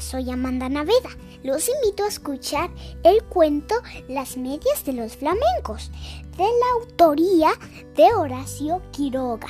Soy Amanda Naveda. Los invito a escuchar el cuento Las medias de los flamencos, de la autoría de Horacio Quiroga.